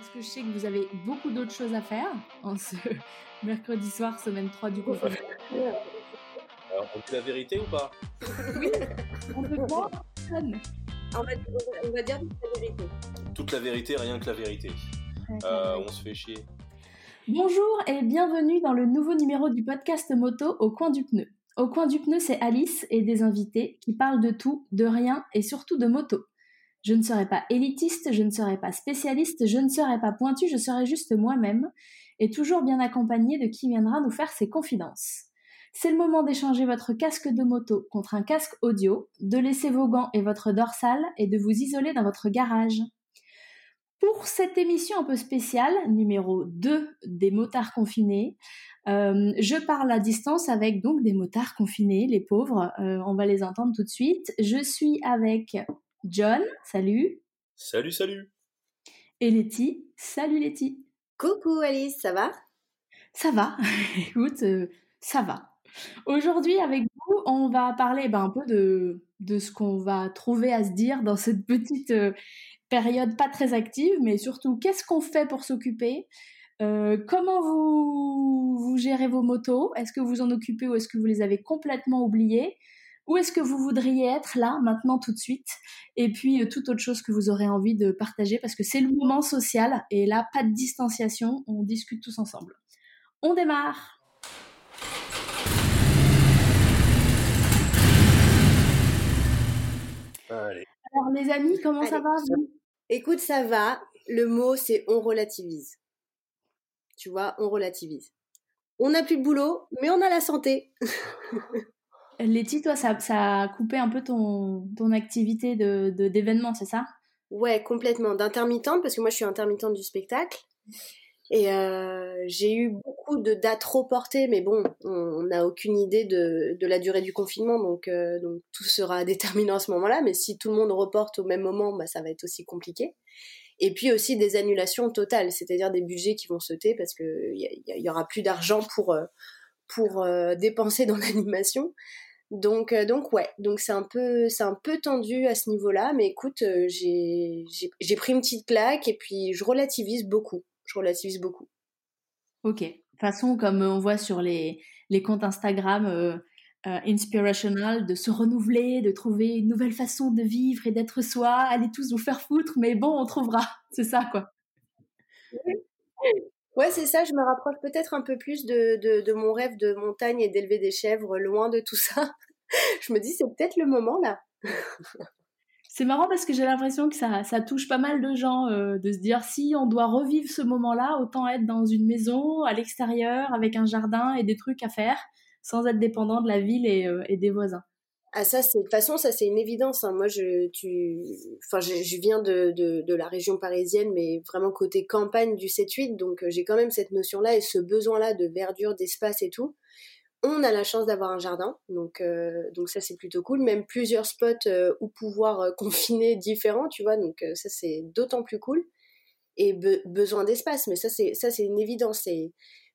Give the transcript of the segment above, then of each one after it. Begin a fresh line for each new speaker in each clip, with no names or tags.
Parce que je sais que vous avez beaucoup d'autres choses à faire en ce mercredi soir, semaine 3 du confinement.
Alors, on dit la vérité ou pas?
Oui, on peut voir.
On va, on va dire toute la vérité.
Toute la vérité, rien que la vérité. Euh, on se fait chier.
Bonjour et bienvenue dans le nouveau numéro du podcast moto Au coin du pneu. Au coin du pneu, c'est Alice et des invités qui parlent de tout, de rien et surtout de moto. Je ne serai pas élitiste, je ne serai pas spécialiste, je ne serai pas pointu, je serai juste moi-même et toujours bien accompagnée de qui viendra nous faire ses confidences. C'est le moment d'échanger votre casque de moto contre un casque audio, de laisser vos gants et votre dorsale et de vous isoler dans votre garage. Pour cette émission un peu spéciale, numéro 2 des motards confinés, euh, je parle à distance avec donc des motards confinés, les pauvres, euh, on va les entendre tout de suite. Je suis avec John, salut.
Salut, salut.
Et Letty, salut Letty.
Coucou Alice, ça va?
Ça va, écoute, euh, ça va. Aujourd'hui, avec vous, on va parler ben, un peu de, de ce qu'on va trouver à se dire dans cette petite euh, période pas très active, mais surtout, qu'est-ce qu'on fait pour s'occuper? Euh, comment vous, vous gérez vos motos? Est-ce que vous en occupez ou est-ce que vous les avez complètement oubliées? Où est-ce que vous voudriez être là, maintenant, tout de suite? Et puis, euh, toute autre chose que vous aurez envie de partager, parce que c'est le moment social, et là, pas de distanciation, on discute tous ensemble. On démarre
Allez.
Alors, les amis, comment ça va
Écoute, ça va. Le mot, c'est on relativise. Tu vois, on relativise. On n'a plus de boulot, mais on a la santé.
Letty, toi, ça, a coupé un peu ton, ton activité de d'événement, c'est ça?
Ouais, complètement. D'intermittente, parce que moi je suis intermittente du spectacle. Et euh, j'ai eu beaucoup de dates reportées, mais bon, on n'a aucune idée de, de la durée du confinement, donc, euh, donc tout sera déterminé en ce moment-là. Mais si tout le monde reporte au même moment, bah, ça va être aussi compliqué. Et puis aussi des annulations totales, c'est-à-dire des budgets qui vont sauter parce que il y, y aura plus d'argent pour euh, pour dépenser dans l'animation. Donc euh, donc ouais, donc c'est un peu c'est un peu tendu à ce niveau-là, mais écoute, euh, j'ai j'ai j'ai pris une petite claque et puis je relativise beaucoup. Je relativise beaucoup.
Ok. De toute façon, comme on voit sur les, les comptes Instagram euh, euh, inspirational, de se renouveler, de trouver une nouvelle façon de vivre et d'être soi, allez tous vous faire foutre, mais bon, on trouvera. C'est ça, quoi.
Ouais, c'est ça, je me rapproche peut-être un peu plus de, de, mon rêve de montagne et d'élever des chèvres loin de tout ça. je me dis, c'est peut-être le moment là.
C'est marrant parce que j'ai l'impression que ça, touche pas mal de gens euh, de se dire si on doit revivre ce moment-là, autant être dans une maison, à l'extérieur, avec un jardin et des trucs à faire, sans être dépendant de la ville et, euh, et des voisins.
Ah ça, c'est de toute façon, ça c'est une évidence. hein. Moi, je, tu, enfin, je, viens de, de, la région parisienne, mais vraiment côté campagne du 7-8, donc euh, j'ai quand même cette notion-là et ce besoin-là de verdure, d'espace et tout. On a la chance d'avoir un jardin, donc euh, donc ça c'est plutôt cool. Même plusieurs spots euh, où pouvoir confiner différents, tu vois. Donc ça c'est d'autant plus cool. Et be- besoin d'espace, mais ça c'est ça c'est une évidence.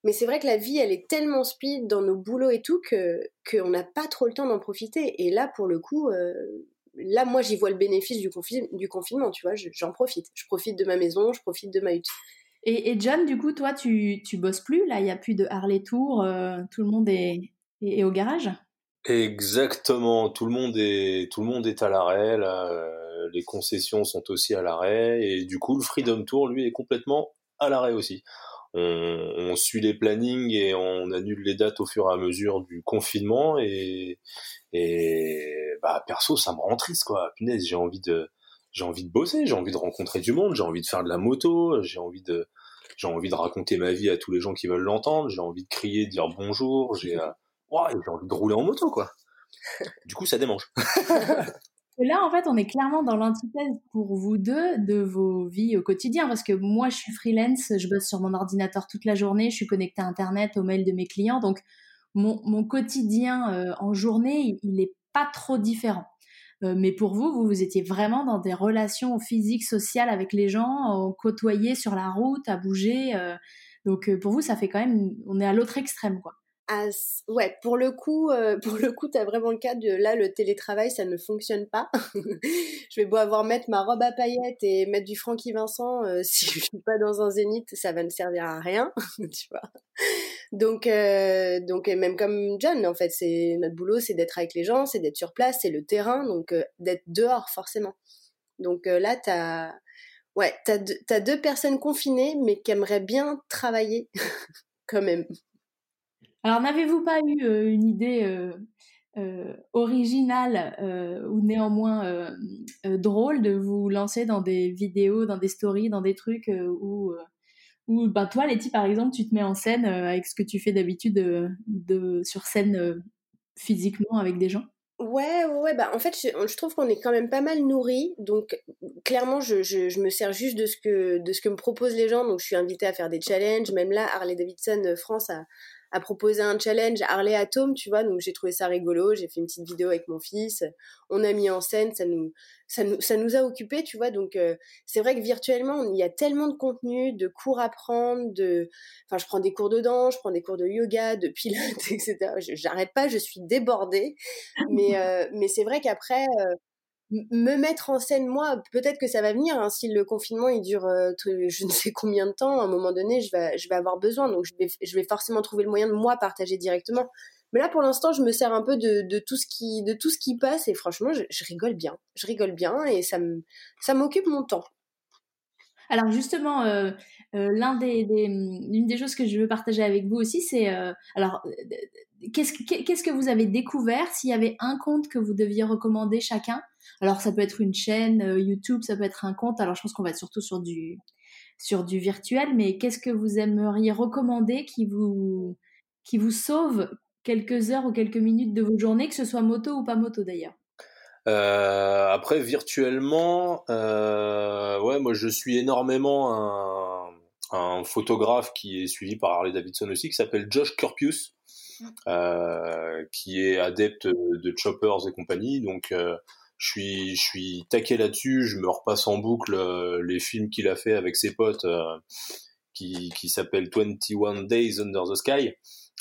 Mais c'est vrai que la vie, elle est tellement speed dans nos boulots et tout que qu'on n'a pas trop le temps d'en profiter. Et là, pour le coup, euh, là, moi, j'y vois le bénéfice du, confi- du confinement, tu vois. je- J'en profite. Je profite de ma maison, je profite de ma hutte.
Et, et John, du coup, toi, tu, tu bosses plus, là, il n'y a plus de Harley Tour, euh, tout le monde est, est, est au garage?
Exactement. Tout le monde est, tout le monde est à l'arrêt. Euh, Les concessions sont aussi à l'arrêt. Et du coup, le Freedom Tour, lui, est complètement à l'arrêt aussi. On, on suit les plannings et on annule les dates au fur et à mesure du confinement. Et, et bah, perso, ça me rend triste, quoi. Punaise, j'ai envie de, j'ai envie de bosser, j'ai envie de rencontrer du monde, j'ai envie de faire de la moto, j'ai envie de, j'ai envie de raconter ma vie à tous les gens qui veulent l'entendre, j'ai envie de crier, de dire bonjour, j'ai, euh, j'ai envie de rouler en moto, quoi. Du coup, ça démange.
Là, en fait, on est clairement dans l'antithèse pour vous deux de vos vies au quotidien, parce que moi, je suis freelance, je bosse sur mon ordinateur toute la journée, je suis connectée à Internet, aux mails de mes clients, donc mon, quotidien euh, en journée, il n'est pas trop différent. Euh, mais pour vous, vous, vous étiez vraiment dans des relations physiques, sociales avec les gens, côtoyés sur la route, à bouger. euh, donc euh, pour vous, ça fait quand même, on est à l'autre extrême, quoi.
Ah, ouais, pour le coup, euh, pour le coup, t'as vraiment le cas de là, le télétravail, ça ne fonctionne pas. je vais beau avoir mettre ma robe à paillettes et mettre du Francky Vincent, euh, si je suis pas dans un zénith, ça va ne servir à rien, tu vois. Donc, euh, donc même comme John, en fait, c'est notre boulot, c'est d'être avec les gens, c'est d'être sur place, c'est le terrain, donc d'être dehors forcément. Donc là, t'as, ouais, t'as deux, deux personnes confinées, mais qui aimeraient bien travailler quand même.
Alors, n'avez-vous pas eu euh, une idée euh, euh, originale ou néanmoins drôle de vous lancer dans des vidéos, dans des stories, dans des trucs où, où ben, toi, Letty, par exemple, tu te mets en scène avec ce que tu fais d'habitude de, sur scène physiquement avec des gens?
Ouais, ouais, bah en fait, je, trouve qu'on est quand même pas mal nourri. Donc, clairement, je, je, me sers juste de ce que de ce que me proposent les gens. Donc, je suis invitée à faire des challenges. Même là, Harley Davidson France a, a proposé un challenge Harley Atom, tu vois, donc j'ai trouvé ça rigolo, j'ai fait une petite vidéo avec mon fils, on a mis en scène, ça nous, ça nous, ça nous a occupés, tu vois, donc euh, c'est vrai que virtuellement, il y a tellement de contenu, de cours à prendre, de, enfin, je prends des cours de danse, je prends des cours de yoga, de pilates, etc. J'arrête pas, je suis débordée, mais, euh, mais c'est vrai qu'après, euh, me mettre en scène moi peut-être que ça va venir hein, si le confinement il dure euh, je ne sais combien de temps à un moment donné je vais je vais avoir besoin. Donc je vais je vais forcément trouver le moyen de moi partager directement. Mais là pour l'instant je me sers un peu de, de tout ce qui de tout ce qui passe et franchement je, rigole bien. Je rigole bien et ça m'occupe mon temps.
Alors justement euh, euh, des, l'une des choses que je veux partager avec vous aussi c'est alors qu'est-ce qu'est-ce que vous avez découvert? S'il y avait un compte que vous deviez recommander chacun? Alors ça peut être une chaîne euh, YouTube, ça peut être un compte. Alors je pense qu'on va être surtout sur du sur du virtuel, mais qu'est-ce que vous aimeriez recommander qui vous qui vous sauve quelques heures ou quelques minutes de vos journées, que ce soit moto ou pas moto d'ailleurs?
Euh, après virtuellement, euh, ouais, moi je suis énormément un, un, photographe qui est suivi par Harley Davidson aussi, qui s'appelle Josh Corpius, mmh. euh, qui est adepte de choppers et compagnie. Donc je suis, je suis taqué là-dessus. Je me repasse en boucle euh, les films qu'il a fait avec ses potes, euh, qui, qui s'appelle 21 Days Under the Sky,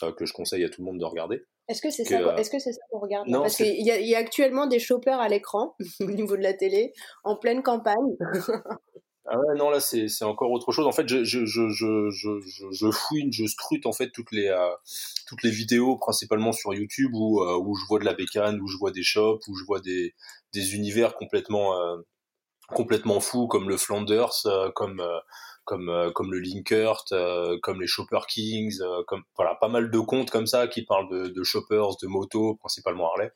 euh, que je conseille à tout le monde de regarder.
Est-ce que c'est ça, est-ce que c'est ça qu'on regarde non, Parce qu'il y, y, a actuellement des choppers à l'écran au niveau de la télé, en pleine campagne.
Ah non, là, c'est, c'est encore autre chose. En fait, je, je, je, je, je, je fouine, je scrute, en fait, toutes les, euh, toutes les vidéos, principalement sur YouTube, où, euh, où je vois de la bécane, où je vois des shops, où je vois des, des univers complètement, euh, complètement fous, comme le Flanders, comme, comme, comme le Linkert, comme les Shopper Kings, comme, voilà, pas mal de comptes comme ça qui parlent de, de shoppers, de motos, principalement Harley.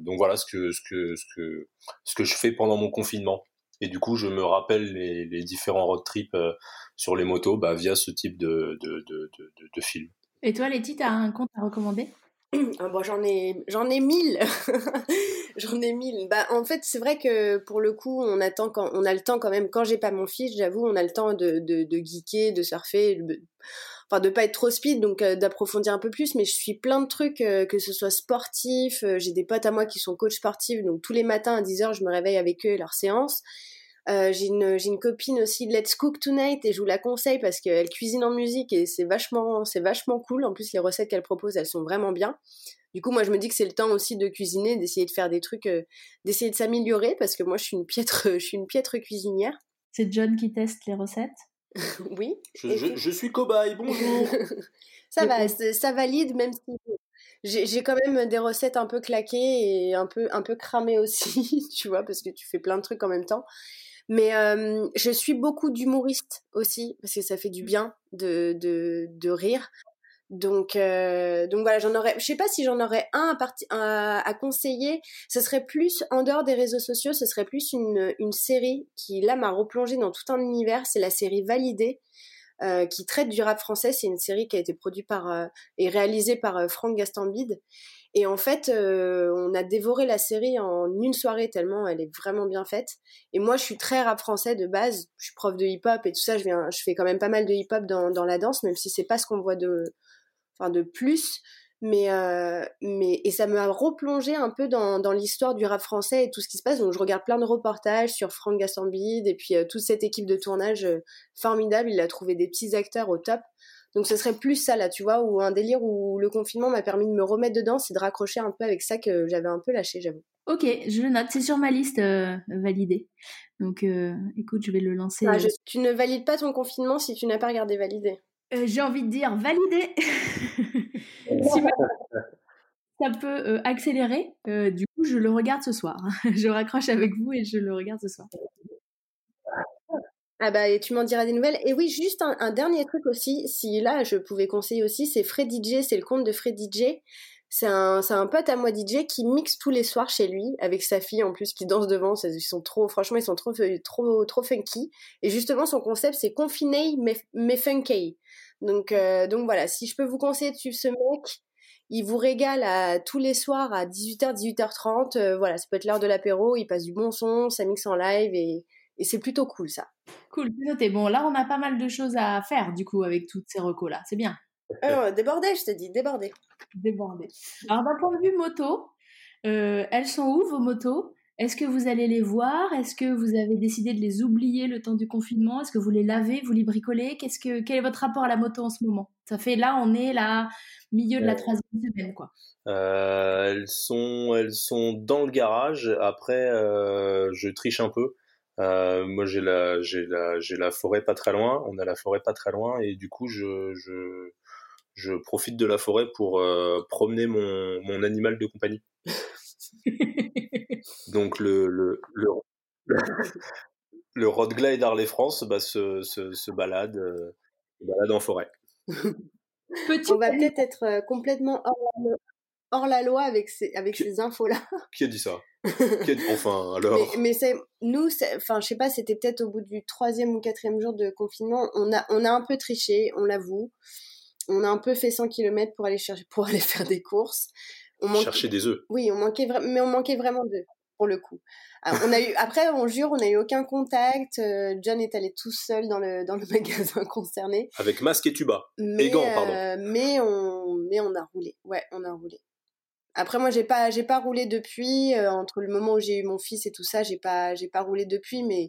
donc voilà ce que, ce que, ce que, ce que je fais pendant mon confinement. Et du coup, je me rappelle les, les différents road trips euh, sur les motos bah, via ce type de, de, de, de, de film.
Et toi, Letty, tu as un compte à recommander?
Ah bon, j'en ai j'en ai mille. J'en ai mille. Bah en fait c'est vrai que pour le coup on attend quand on a le temps quand même. Quand j'ai pas mon fils j'avoue on a le temps de, de, de geeker de surfer enfin de pas être trop speed donc euh, d'approfondir un peu plus mais je suis plein de trucs euh, que ce soit sportif j'ai des potes à moi qui sont coachs sportifs donc tous les matins à 10h je me réveille avec eux et leur séance euh, j'ai une, une copine aussi, Let's Cook Tonight, et je vous la conseille parce qu'elle cuisine en musique et c'est vachement, c'est vachement cool. En plus, les recettes qu'elle propose, elles sont vraiment bien. Du coup, moi, je me dis que c'est le temps aussi de cuisiner, d'essayer de faire des trucs, euh, d'essayer de s'améliorer parce que moi, je suis une piètre, je suis une piètre cuisinière.
C'est John qui teste les recettes?
oui.
Je, je, suis cobaye. Bonjour.
ça va, ça valide même si j'ai quand même des recettes un peu claquées et un peu un peu cramées aussi, tu vois, parce que tu fais plein de trucs en même temps. Mais euh, je suis beaucoup d'humoristes aussi, parce que ça fait du mmh. bien de, de, de rire. Donc, euh, donc voilà, j'en aurais, je sais pas si j'en aurais un à, à, conseiller. Ce serait plus, en dehors des réseaux sociaux, ce serait plus une, une série qui, là, m'a replongé dans tout un univers. C'est la série Validée, euh, qui traite du rap français. C'est une série qui a été produite par euh, et réalisée par euh, Franck Gastambide. Et en fait, euh, on a dévoré la série en une soirée tellement elle est vraiment bien faite. Et moi, je suis très rap français de base. Je suis prof de hip-hop et tout ça. Je viens, je fais quand même pas mal de hip-hop dans, dans la danse, même si c'est pas ce qu'on voit de, enfin de plus. Mais euh, mais et ça me a replongé un peu dans, dans l'histoire du rap français et tout ce qui se passe. Donc je regarde plein de reportages sur Franck Gastambide et puis euh, toute cette équipe de tournage formidable. Il a trouvé des petits acteurs au top. Donc ce serait plus ça là, tu vois, ou un délire où le confinement m'a permis de me remettre dedans, c'est de raccrocher un peu avec ça que j'avais un peu lâché, j'avoue.
Ok, je le note, c'est sur ma liste euh, validée. Donc euh, écoute, je vais le lancer.
Ah, tu ne valides pas ton confinement si tu n'as pas regardé validé.
Euh, j'ai envie de dire validé. ça peut accélérer, du coup je le regarde ce soir. je raccroche avec vous et je le regarde ce soir.
Ah bah et tu m'en diras des nouvelles. Et oui, juste un, dernier truc aussi, si là je pouvais conseiller aussi, c'est Fred DJ, c'est le compte de Fred DJ. C'est un, un pote à moi DJ qui mixe tous les soirs chez lui avec sa fille en plus qui danse devant. Ils sont trop, franchement, ils sont trop, trop, trop funky. Et justement, son concept c'est confiné mais, mais funky. Donc, euh, donc voilà, si je peux vous conseiller de suivre ce mec, il vous régale à, tous les soirs à 18h, 18h30. Euh, voilà, ça peut être l'heure de l'apéro. Il passe du bon son, ça mixe en live et et c'est plutôt cool ça.
Cool, c'est noté. Bon, là, on a pas mal de choses à faire du coup avec toutes ces recos-là. C'est bien.
Alors, débordé, je t'ai dit, débordé.
Débordé. Alors, d'un point de vue moto, euh, elles sont où vos motos? Est-ce que vous allez les voir? Est-ce que vous avez décidé de les oublier le temps du confinement? Est-ce que vous les lavez Vous les bricolez? Qu'est-ce que Quel est votre rapport à la moto en ce moment? Ça fait là, on est là, milieu de la euh, troisième semaine, quoi.
Euh, elles sont, elles sont dans le garage. Après, je triche un peu. Euh, moi, j'ai la, j'ai la, j'ai la forêt pas très loin. On a la forêt pas très loin, et du coup, je, je, je profite de la forêt pour euh, promener mon, mon animal de compagnie. Donc le, le, le, le Rottweiler Harley France bah, se, se, se balade, euh, balade en forêt.
Petit On va peut-être être complètement hors, hors la loi avec ces, avec ces infos-là.
Qui a dit ça? Enfin, alors?
Mais, c'est, nous, enfin, je sais pas, c'était peut-être au bout du troisième ou quatrième jour de confinement, on a, on a un peu triché, on l'avoue. On a un peu fait 100 km pour aller chercher, pour aller faire des courses.
On Chercher des œufs.
Oui, on manquait mais on manquait vraiment d'œufs pour le coup. Ah, on a eu, après, on jure, on n'a eu aucun contact. Euh, John est allé tout seul dans le, dans le magasin concerné.
Avec masque et tuba. et gants, pardon.
Euh, mais, on, mais on a roulé. Ouais, on a roulé. Après moi j'ai pas j'ai pas roulé depuis euh, entre le moment où j'ai eu mon fils et tout ça j'ai pas j'ai pas roulé depuis mais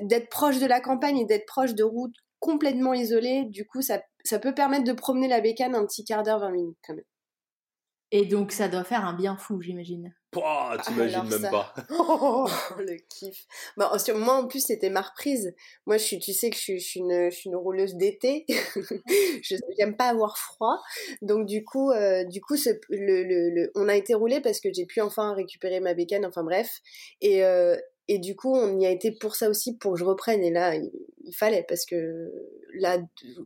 d'être proche de la campagne et d'être proche de routes complètement isolées du coup ça ça peut permettre de promener la bécane un petit quart d'heure 20 minutes quand même.
Et donc ça doit faire un bien fou j'imagine.
Pouah, t'imagines même pas.
oh, le kiff. Bah, moi, en plus, c'était ma reprise. Moi, je suis, tu sais que je suis, je suis une, je suis une rouleuse d'été. je n'aime pas avoir froid. Donc, du coup, euh, du coup, ce, le, le, le, on a été roulé parce que j'ai pu enfin récupérer ma bécane. Enfin, bref. Et, euh, et du coup, on y a été pour ça aussi, pour que je reprenne. Et là, il, fallait parce que là,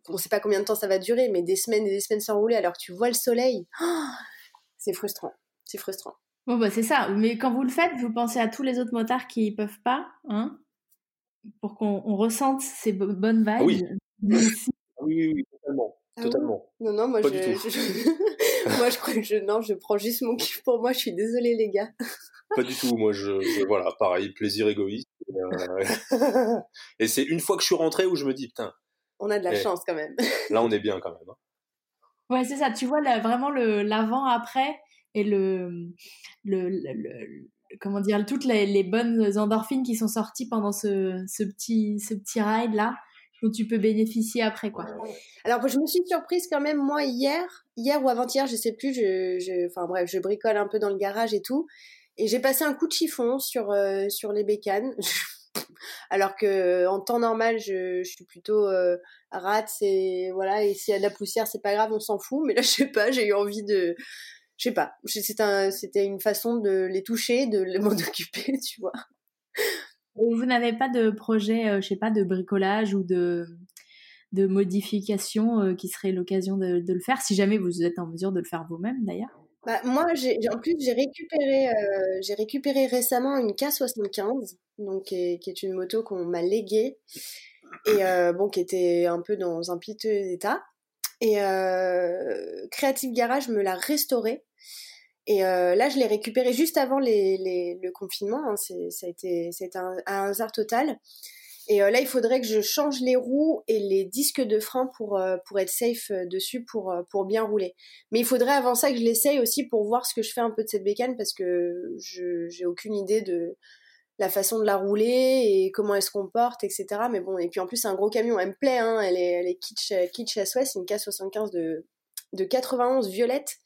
on sait pas combien de temps ça va durer, mais des semaines et des semaines sans rouler alors que tu vois le soleil. C'est frustrant. C'est frustrant.
Bon, bah, c'est ça. Mais quand vous le faites, vous pensez à tous les autres motards qui peuvent pas, hein, pour qu'on ressente ces bonnes vibes.
Oui. oui, oui, totalement. Ah totalement.
Non, non, moi, je, moi, je crois que je, non, je prends juste mon kiff pour moi. Je suis désolée, les gars.
Pas du tout. Moi, je, voilà, pareil, plaisir égoïste. Euh, et, c'est une fois que je suis rentré où je me dis, putain.
On a de la eh, chance quand même.
là, on est bien quand même. Hein.
Ouais, c'est ça. Tu vois là, vraiment le l'avant-après et le, le, le, comment dire toutes les, bonnes endorphines qui sont sorties pendant ce, ce petit ce petit ride là dont tu peux bénéficier après quoi.
Alors je me suis surprise quand même moi hier hier ou avant-hier je sais plus je, je enfin bref je bricole un peu dans le garage et tout et j'ai passé un coup de chiffon sur euh, sur les bécanes alors que en temps normal je, suis plutôt euh, rate voilà et s'il y a de la poussière c'est pas grave on s'en fout. Mais là je sais pas j'ai eu envie de je sais pas, c'était une façon de les toucher, de m'en occuper, tu vois.
Vous n'avez pas de projet, euh, je sais pas, de bricolage ou de, modification qui serait l'occasion de, le faire, si jamais vous êtes en mesure de le faire vous-même d'ailleurs?
Bah, moi, en plus, j'ai récupéré, euh, récupéré récemment une K75, donc qui est, une moto qu'on m'a léguée et bon, qui était un peu dans un piteux état. Et Creative Garage me l'a restaurée et euh, là, je l'ai récupéré juste avant les, le confinement. Hein, ça a été, un, un, hasard total. Et euh, là, il faudrait que je change les roues et les disques de frein pour, euh, être safe euh, dessus, pour, bien rouler. Mais il faudrait avant ça que je l'essaye aussi pour voir ce que je fais un peu de cette bécane parce que je j'ai aucune idée de, la façon de la rouler et comment elle se comporte, etc. Mais bon, et puis en plus, c'est un gros camion. Elle me plaît, hein, elle, est, elle est kitsch, kitsch à. C'est une K75 de, de 91 violette.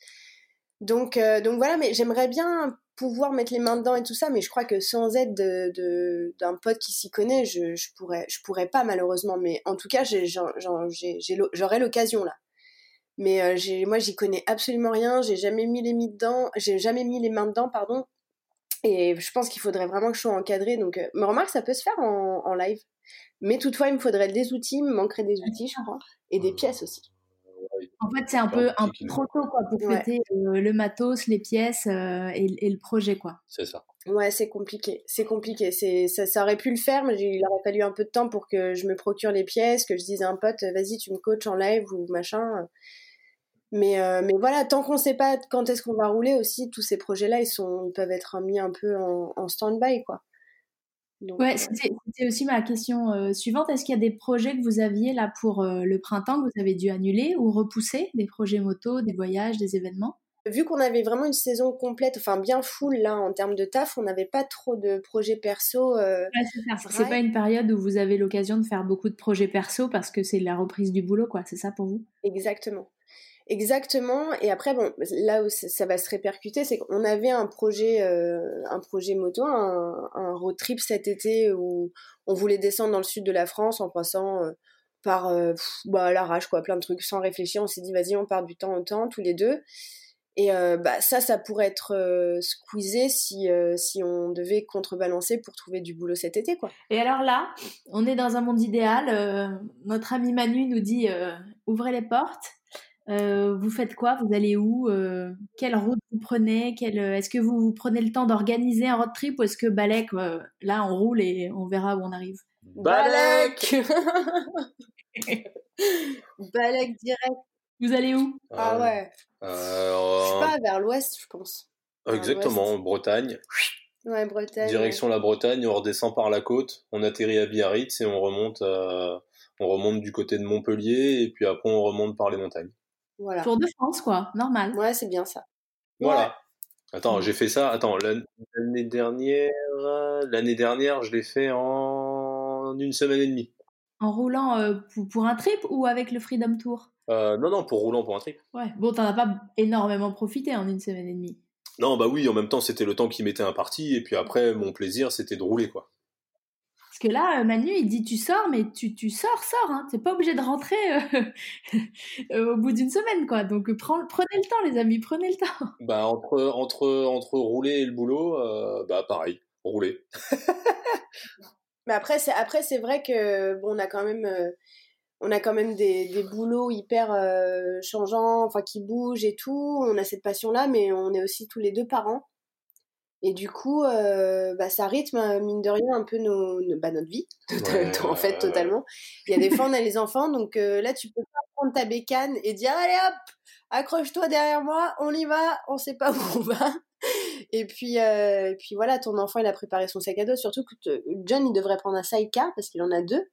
Donc, donc voilà, mais j'aimerais bien pouvoir mettre les mains dedans et tout ça, mais je crois que sans aide d'un de, d'un pote qui s'y connaît, je, je, pourrais, je pourrais pas malheureusement. Mais en tout cas, j'aurais l'occasion là. Mais euh, moi, j'y connais absolument rien. J'ai jamais mis les mains dedans. J'ai jamais mis les mains dedans, pardon. Et je pense qu'il faudrait vraiment que je sois encadrée. Donc, euh, me remarque, ça peut se faire en, en, live. Mais toutefois, il me faudrait des outils, il me manquerait des outils, je crois, et des pièces aussi.
En fait, c'est un peu un proto quoi pour traiter euh, le matos, les pièces euh, et, et, le projet quoi.
C'est ça.
Ouais, c'est compliqué. C'est compliqué. C'est ça, ça, aurait pu le faire, mais il aurait fallu un peu de temps pour que je me procure les pièces, que je dise à un pote, vas-y, tu me coaches en live ou machin. Mais, euh, mais voilà, tant qu'on ne sait pas quand est-ce qu'on va rouler aussi, tous ces projets-là, ils, sont, ils peuvent être mis un peu en, en stand-by, quoi.
Donc, ouais, c'était aussi ma question euh, suivante. Est-ce qu'il y a des projets que vous aviez là pour euh, le printemps que vous avez dû annuler ou repousser Des projets moto, des voyages, des événements?
Vu qu'on avait vraiment une saison complète, enfin bien full là en termes de taf, on n'avait pas trop de projets perso. Euh,
ouais, c'est pas une période où vous avez l'occasion de faire beaucoup de projets perso parce que c'est la reprise du boulot, quoi. C'est ça pour vous?
Exactement. Exactement. Et après, bon, là où ça va se répercuter, c'est qu'on avait un projet, euh, un projet moto, un, road trip cet été où on voulait descendre dans le sud de la France en passant euh, par euh, bah, l'arrache, quoi, plein de trucs sans réfléchir. On s'est dit, vas-y, on part du temps au temps, tous les deux. Et euh, bah, ça, ça pourrait être squeezé si, si on devait contrebalancer pour trouver du boulot cet été. Quoi.
Et alors là, on est dans un monde idéal. notre ami Manu nous dit ouvrez les portes. Euh, vous faites quoi? Vous allez où? Euh, Quelle route vous prenez? Euh, Est-ce que vous, vous, prenez le temps d'organiser un road trip ou est-ce que Balek, là, on roule et on verra où on arrive?
Balek Balek direct.
Vous allez où?
Ah ouais. Je sais pas, vers l'ouest, je pense.
Exactement, Bretagne.
Ouais, Bretagne.
Direction la Bretagne, on redescend par la côte, on atterrit à Biarritz et on remonte, on remonte du côté de Montpellier et puis après on remonte par les montagnes.
Voilà.
Tour de France, quoi, normal.
Ouais, c'est bien ça.
Voilà. Attends, j'ai fait ça. Attends, l'année dernière, l'année dernière, je l'ai fait en une semaine et demie.
En roulant euh, pour, un trip ou avec le Freedom Tour?
Euh, Non, non, pour roulant pour un trip.
Ouais. Bon, t'en as pas énormément profité en une semaine et demie.
Non, bah oui. En même temps, c'était le temps qui m'était imparti, et puis après, mon plaisir, c'était de rouler, quoi.
Parce que là, Manu, il dit tu sors, mais tu, tu sors, sors. Hein. T'es pas obligé de rentrer euh, euh, au bout d'une semaine, quoi. Donc prenez le temps, les amis, prenez le temps.
Bah entre entre entre rouler et le boulot, euh, bah pareil, rouler.
mais après c'est après c'est vrai que bon, on a quand même on a quand même des, des boulots hyper changeants, enfin qui bougent et tout. On a cette passion là, mais on est aussi tous les deux parents. Et du coup, euh, bah, ça rythme, euh, mine de rien, un peu nos, bah, notre vie, en fait, totalement. Il y a des fois, on a les enfants, donc euh, là, tu peux pas prendre ta bécane et dire, allez hop, accroche-toi derrière moi, on y va, on sait pas où on va. Et puis, euh, et puis voilà, ton enfant, il a préparé son sac à dos, surtout que John, il devrait prendre un sidecar, parce qu'il en a deux.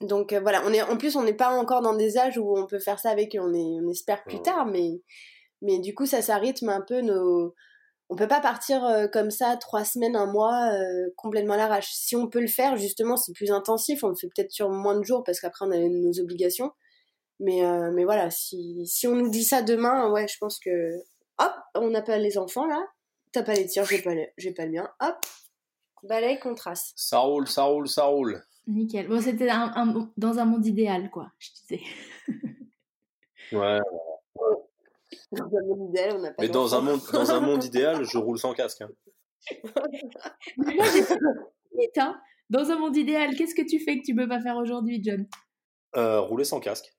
Donc voilà, on est, en plus, on n'est pas encore dans des âges où on peut faire ça avec eux, on, est, on espère plus tard, mais, mais du coup, ça, ça rythme un peu nos on peut pas partir euh, comme ça trois semaines, un mois euh, complètement à l'arrache. Si on peut le faire, justement, c'est plus intensif. On le fait peut-être sur moins de jours parce qu'après on a nos obligations. Mais euh, mais voilà, si si on nous dit ça demain, ouais, je pense que hop, on n'a pas les enfants là. T'as pas les tirs, j'ai pas j'ai pas le mien. Hop, balai qu'on trace.
Ça roule, ça roule, ça roule.
Nickel. Bon, c'était dans un monde idéal, quoi. Je disais.
ouais.
Dans un monde idéal, on n'a pas
Mais dans un, monde, dans un monde idéal, je roule sans casque. Hein.
Mais moi, j'ai hein. Dans un monde idéal, qu'est-ce que tu fais que tu peux pas faire aujourd'hui, John?
Euh, Rouler sans casque.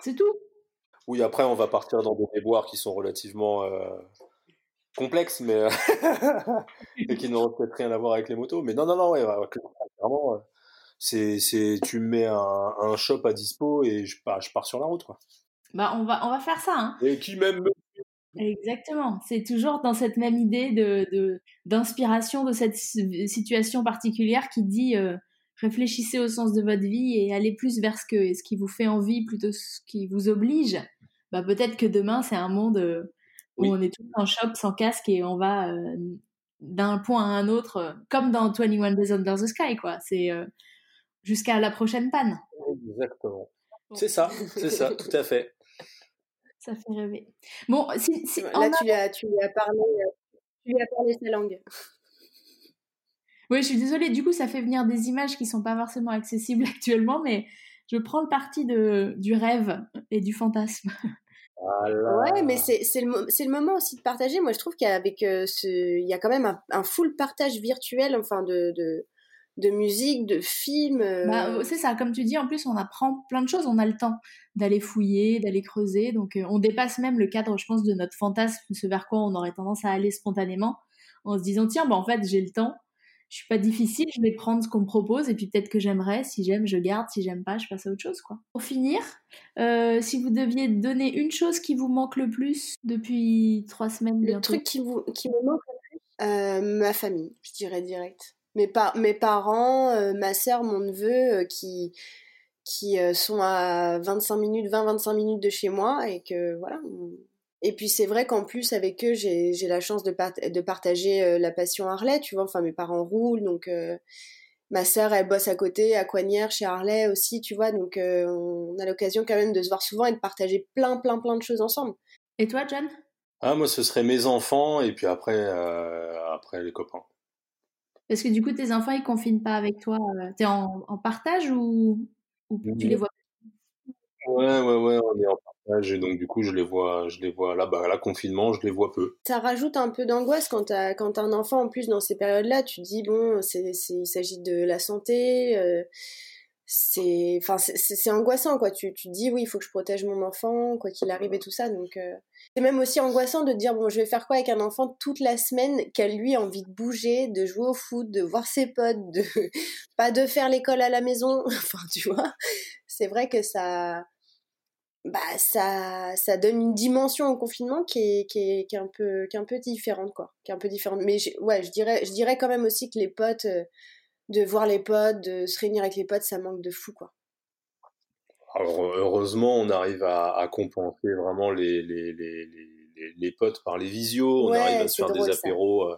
C'est tout?
Oui, après, on va partir dans des déboires qui sont relativement euh, complexes, mais euh, et qui n'ont peut-être rien à voir avec les motos. Mais non, non, non, ouais, clairement, c'est, c'est, tu me mets un, un shop à dispo et je, bah, je pars sur la route, quoi.
Bah, on va, on va faire ça. Hein.
Et qui m'aime
Exactement. C'est toujours dans cette même idée de, d'inspiration de, cette situation particulière qui dit euh, réfléchissez au sens de votre vie et allez plus vers ce, que, ce qui vous fait envie plutôt que ce qui vous oblige. Bah, peut-être que demain, c'est un monde euh, où on est tous en shop sans casque et on va euh, d'un point à un autre, comme dans 21 Days Under the Sky, quoi. C'est jusqu'à la prochaine panne.
Exactement. C'est ça, c'est ça, tout à fait.
Ça fait rêver. Bon, si,
là, tu, lui as, tu, lui as parlé, tu lui as parlé sa langue.
Oui, je suis désolée. Du coup, ça fait venir des images qui sont pas forcément accessibles actuellement, mais je prends le parti de, du rêve et du fantasme.
Ouais, mais c'est le, le moment aussi de partager. Moi, je trouve qu'avec euh, ce. Il y a quand même un, un, full partage virtuel, enfin, de, de, de musique, de films.
Bah, euh. c'est ça, comme tu dis, en plus, on apprend plein de choses. On a le temps d'aller fouiller, d'aller creuser. Donc, euh, on dépasse même le cadre, je pense, de notre fantasme, ce vers quoi on aurait tendance à aller spontanément, en se disant, tiens, bah, en fait, j'ai le temps je suis pas difficile, je vais prendre ce qu'on me propose et puis peut-être que j'aimerais. Si j'aime, je garde. Si j'aime pas, je passe à autre chose, quoi. Pour finir, euh, si vous deviez donner une chose qui vous manque le plus depuis trois semaines,
le truc qui, vous, qui me manque le plus, euh, ma famille, je dirais direct. Mes, mes parents, euh, ma sœur, mon neveu, qui qui sont à 25 minutes, 20-25 minutes de chez moi et que voilà, et puis c'est vrai qu'en plus avec eux, j'ai la chance de, de partager euh, la passion Harley, tu vois. Enfin, mes parents roulent, donc euh, ma sœur, elle bosse à côté, à Coignères, chez Harley aussi, tu vois. Donc euh, on a l'occasion quand même de se voir souvent et de partager plein, plein, plein de choses ensemble.
Et toi, John?
Ah, moi, ce serait mes enfants et puis après, après les copains.
Parce que du coup, tes enfants, ils confinent pas avec toi. T'es en, en partage ou, ou tu les vois
Ouais, ouais, ouais, on est en partage et donc du coup je les vois, je les vois là, bah là confinement, je les vois peu.
Ça rajoute un peu d'angoisse quand t'as quand as un enfant en plus dans ces périodes-là. Tu te dis bon, c'est, c'est il s'agit de la santé, euh, c'est enfin c'est angoissant quoi. Tu tu te dis oui, il faut que je protège mon enfant quoi qu'il arrive et tout ça. Donc euh, c'est même aussi angoissant de dire bon, je vais faire quoi avec un enfant toute la semaine lui a envie de bouger, de jouer au foot, de voir ses potes, de pas de faire l'école à la maison. enfin tu vois, c'est vrai que ça bah ça ça donne une dimension au confinement qui est, qui est, qui un peu qui un peu différente quoi qui est un peu différente mais ouais je dirais je dirais quand même aussi que les potes euh, de voir les potes de se réunir avec les potes ça manque de fou quoi.
Alors heureusement on arrive à, à compenser vraiment les les, les, les, les potes par les visios. On arrive à se faire des apéros euh,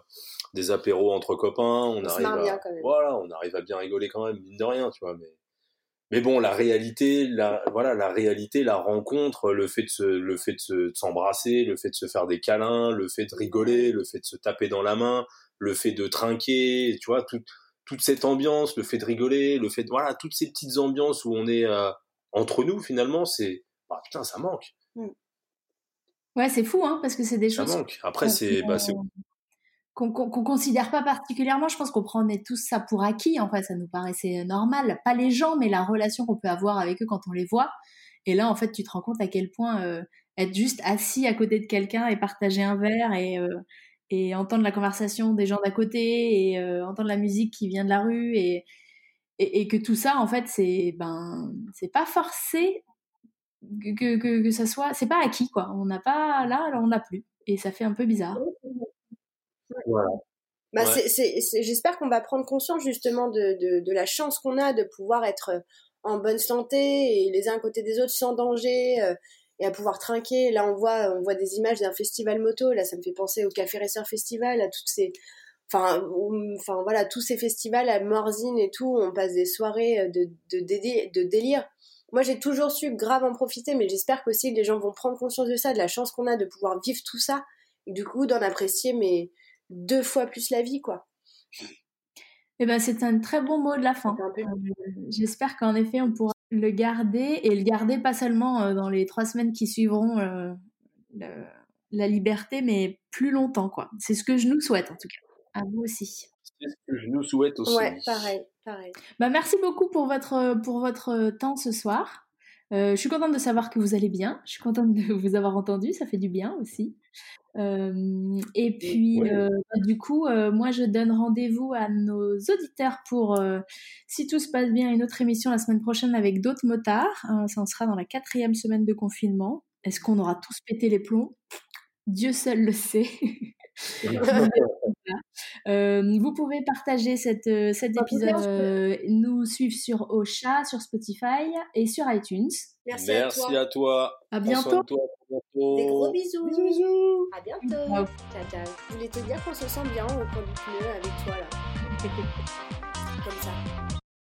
des apéros entre copains. On, arrive à, voilà on arrive à bien rigoler quand même mine de rien tu vois mais mais bon, la réalité, la, voilà, la réalité, la rencontre, le fait de se, le fait de s'embrasser, le fait de se faire des câlins, le fait de rigoler, le fait de se taper dans la main, le fait de trinquer, tu vois, toute cette ambiance, le fait de rigoler, le fait de, voilà, toutes ces petites ambiances où on est euh, entre nous, finalement, c'est, bah, putain, ça manque. Mmh.
Ouais, c'est fou, hein, parce que c'est des choses.
Ça manque. Après, c'est, bah, c'est
qu'on qu considère pas particulièrement. Je pense qu'on prenait tous ça pour acquis. En fait, ça nous paraissait normal. Pas les gens, mais la relation qu'on peut avoir avec eux quand on les voit. Et là, en fait, tu te rends compte à quel point euh, être juste assis à côté de quelqu'un et partager un verre et, euh, et entendre la conversation des gens d'à côté et euh, entendre la musique qui vient de la rue et, et, et que tout ça, en fait, c'est ben c'est pas forcé que, que, que ça soit, c'est pas acquis quoi. On n'a pas là, là on n'a plus et ça fait un peu bizarre.
Voilà. Bah, J'espère qu'on va prendre conscience justement de, de, de la chance qu'on a de pouvoir être en bonne santé et les uns à côté des autres sans danger euh, et à pouvoir trinquer. Là, on voit, on voit des images d'un festival moto. Là, ça me fait penser au Café Racer Festival, à toutes ces, enfin, enfin voilà, tous ces festivals à Morzine et tout. On passe des soirées euh, de, de, de, de délire. Moi, j'ai toujours su grave en profiter, mais j'espère qu'aussi les gens vont prendre conscience de ça, de la chance qu'on a de pouvoir vivre tout ça et du coup d'en apprécier mais deux fois plus la vie, quoi.
Eh ben, c'est un très bon mot de la fin. Euh, j'espère qu'en effet, on pourra le garder et le garder pas seulement euh, dans les trois semaines qui suivront euh, la liberté, mais plus longtemps, quoi. C'est ce que je nous souhaite, en tout cas. À vous aussi.
C'est ce que je nous souhaite aussi.
Ouais, pareil, pareil.
Bah, merci beaucoup pour votre, pour votre temps ce soir. Je suis contente de savoir que vous allez bien. Je suis contente de vous avoir entendu. Ça fait du bien aussi et puis, bah, du coup, moi, je donne rendez-vous à nos auditeurs pour, si tout se passe bien, une autre émission la semaine prochaine avec d'autres motards. Hein, ça en sera dans la quatrième semaine de confinement. Est-ce qu'on aura tous pété les plombs? Dieu seul le sait. Euh, vous pouvez partager cette, euh, cet épisode, nous suivre sur Ocha, sur Spotify et sur iTunes.
Merci, à toi.
À bientôt.
Des gros bisous.
Bisous, bisous.
À bientôt. Ciao, ciao. Je voulais te dire qu'on se sent bien au coin du pneu avec toi là. Comme ça.